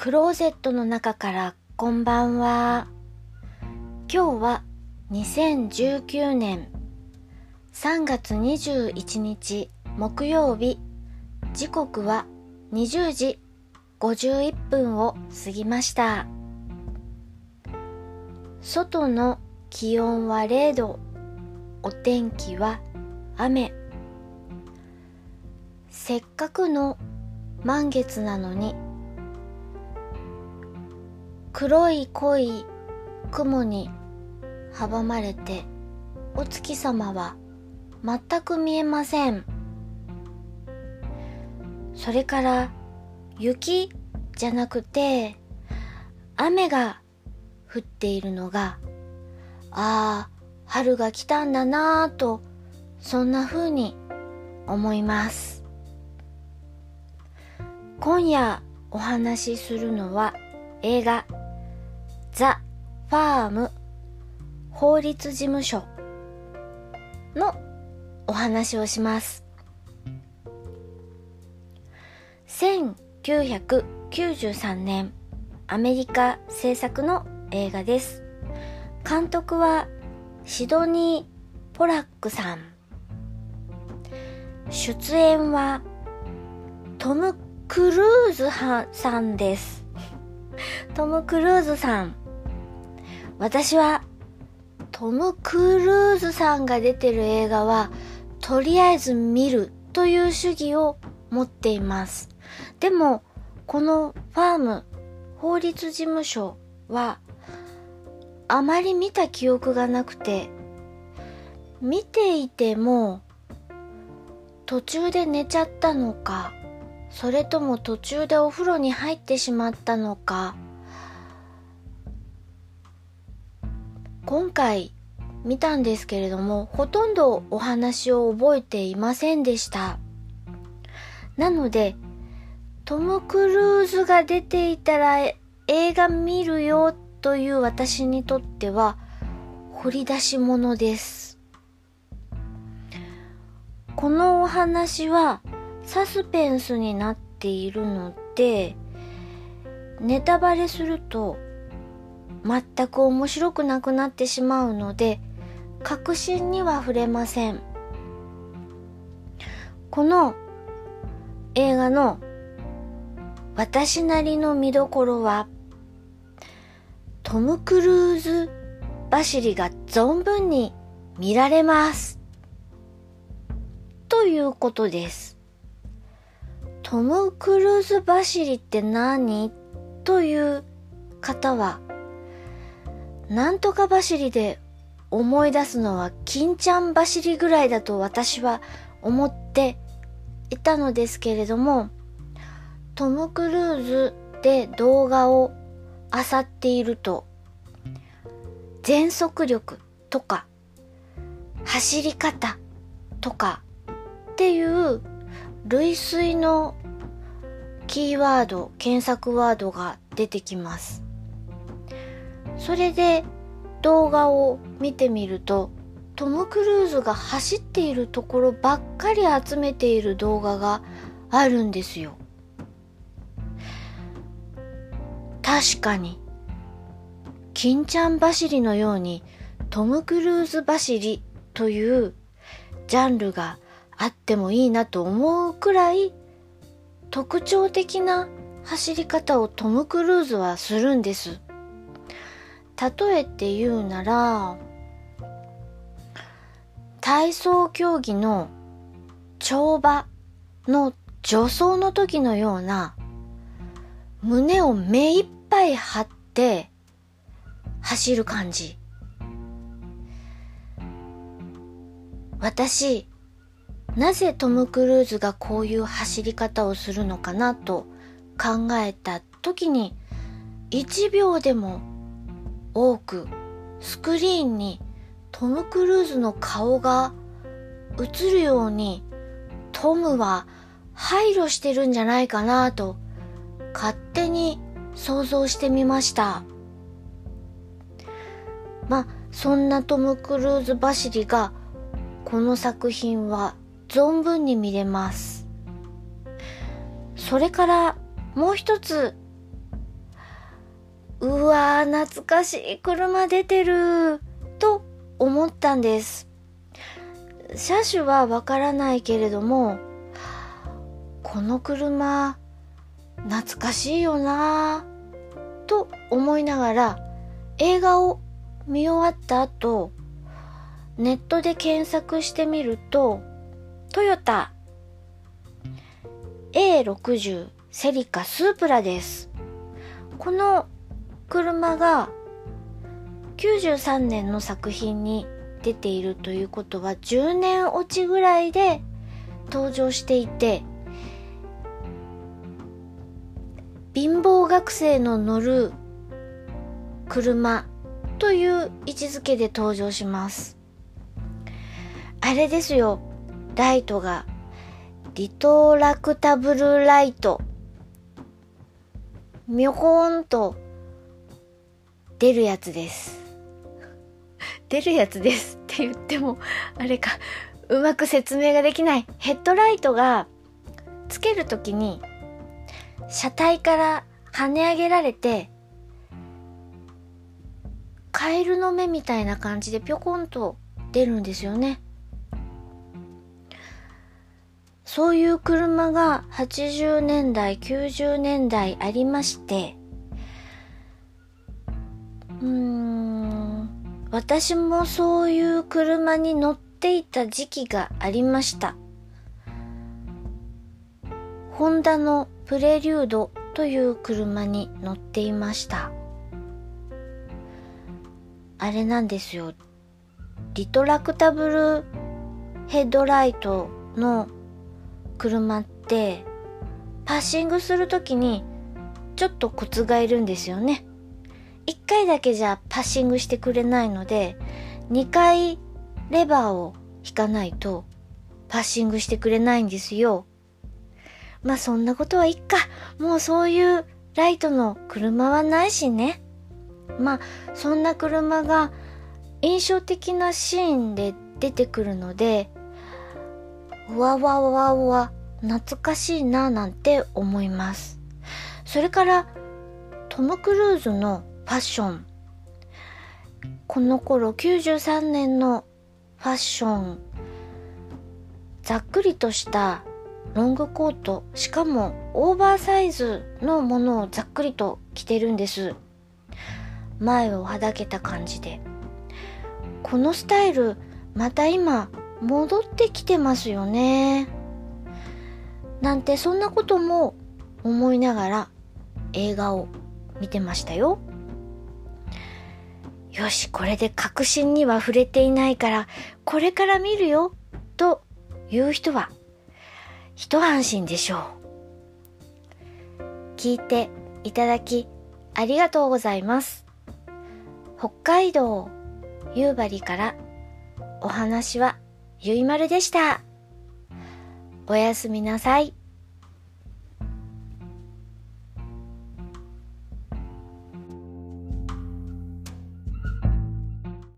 クローゼットの中からこんばんは。今日は2019年3月21日木曜日。時刻は20時51分を過ぎました。外の気温は0度。お天気は雨。せっかくの満月なのに黒い濃い雲に阻まれてお月様は全く見えません。それから雪じゃなくて雨が降っているのがああ春が来たんだなぁとそんな風に思います。今夜お話しするのは映画ザ・ファーム法律事務所のお話をします。1993年アメリカ制作の映画です。監督はシドニー・ポラックさん。出演はトム・クルーズさんです。トム・クルーズさん。私はトム・クルーズさんが出てる映画はとりあえず見るという主義を持っています。でもこのファーム法律事務所はあまり見た記憶がなくて見ていても途中で寝ちゃったのかそれとも途中でお風呂に入ってしまったのか今回見たんですけれども、ほとんどお話を覚えていませんでした。なので、トム・クルーズが出ていたら映画見るよという私にとっては掘り出し物です。このお話はサスペンスになっているので、ネタバレすると全く面白くなくなってしまうので確信には触れません。この映画の私なりの見どころはトム・クルーズ走りが存分に見られます。ということです。トム・クルーズ走りって何？という方はなんとか走りで思い出すのは金ちゃん走りぐらいだと私は思っていたのですけれども、トム・クルーズで動画を漁っていると、全速力とか、走り方とかっていう類推のキーワード、検索ワードが出てきます。それで動画を見てみるとトム・クルーズが走っているところばっかり集めている動画があるんですよ。確かに金ちゃん走りのようにトム・クルーズ走りというジャンルがあってもいいなと思うくらい特徴的な走り方をトム・クルーズはするんです。例えて言うなら、体操競技の跳馬の助走の時のような胸を目いっぱい張って走る感じ。私、なぜトム・クルーズがこういう走り方をするのかなと考えた時に1秒でも多くスクリーンにトム・クルーズの顔が映るようにトムは配慮してるんじゃないかなと勝手に想像してみました。まあ、そんなトム・クルーズ走りがこの作品は存分に見れます。それからもう一つうわー、懐かしい車出てる、と思ったんです。車種はわからないけれども、この車、懐かしいよなと思いながら映画を見終わった後、ネットで検索してみると、トヨタ A60 セリカスープラです。この車が93年の作品に出ているということは10年落ちぐらいで登場していて貧乏学生の乗る車という位置づけで登場します。あれですよ。ライトがリトラクタブルライト。みょこーんと出るやつです。出るやつですって言っても、あれか、うまく説明ができない。ヘッドライトがつけるときに、車体から跳ね上げられて、カエルの目みたいな感じでぴょこんと出るんですよね。そういう車が80年代、90年代ありまして、うん、私もそういう車に乗っていた時期がありました。ホンダのプレリュードという車に乗っていました。あれなんですよ。リトラクタブルヘッドライトの車ってパッシングするときにちょっとコツがいるんですよね。1回だけじゃパッシングしてくれないので2回レバーを引かないとパッシングしてくれないんですよ。まあそんなことはいっか。もうそういうライトの車はないしね。まあそんな車が印象的なシーンで出てくるのでうわわわわ懐かしいななんて思います。それからトム・クルーズのファッション。この頃93年のファッション。ざっくりとしたロングコート、しかもオーバーサイズのものをざっくりと着てるんです。前をはだけた感じで。このスタイル、また今戻ってきてますよね。なんてそんなことも思いながら映画を見てましたよ。よし、これで確信には触れていないから、これから見るよ、という人は、一安心でしょう。聞いていただき、ありがとうございます。北海道夕張からお話はゆいまるでした。おやすみなさい。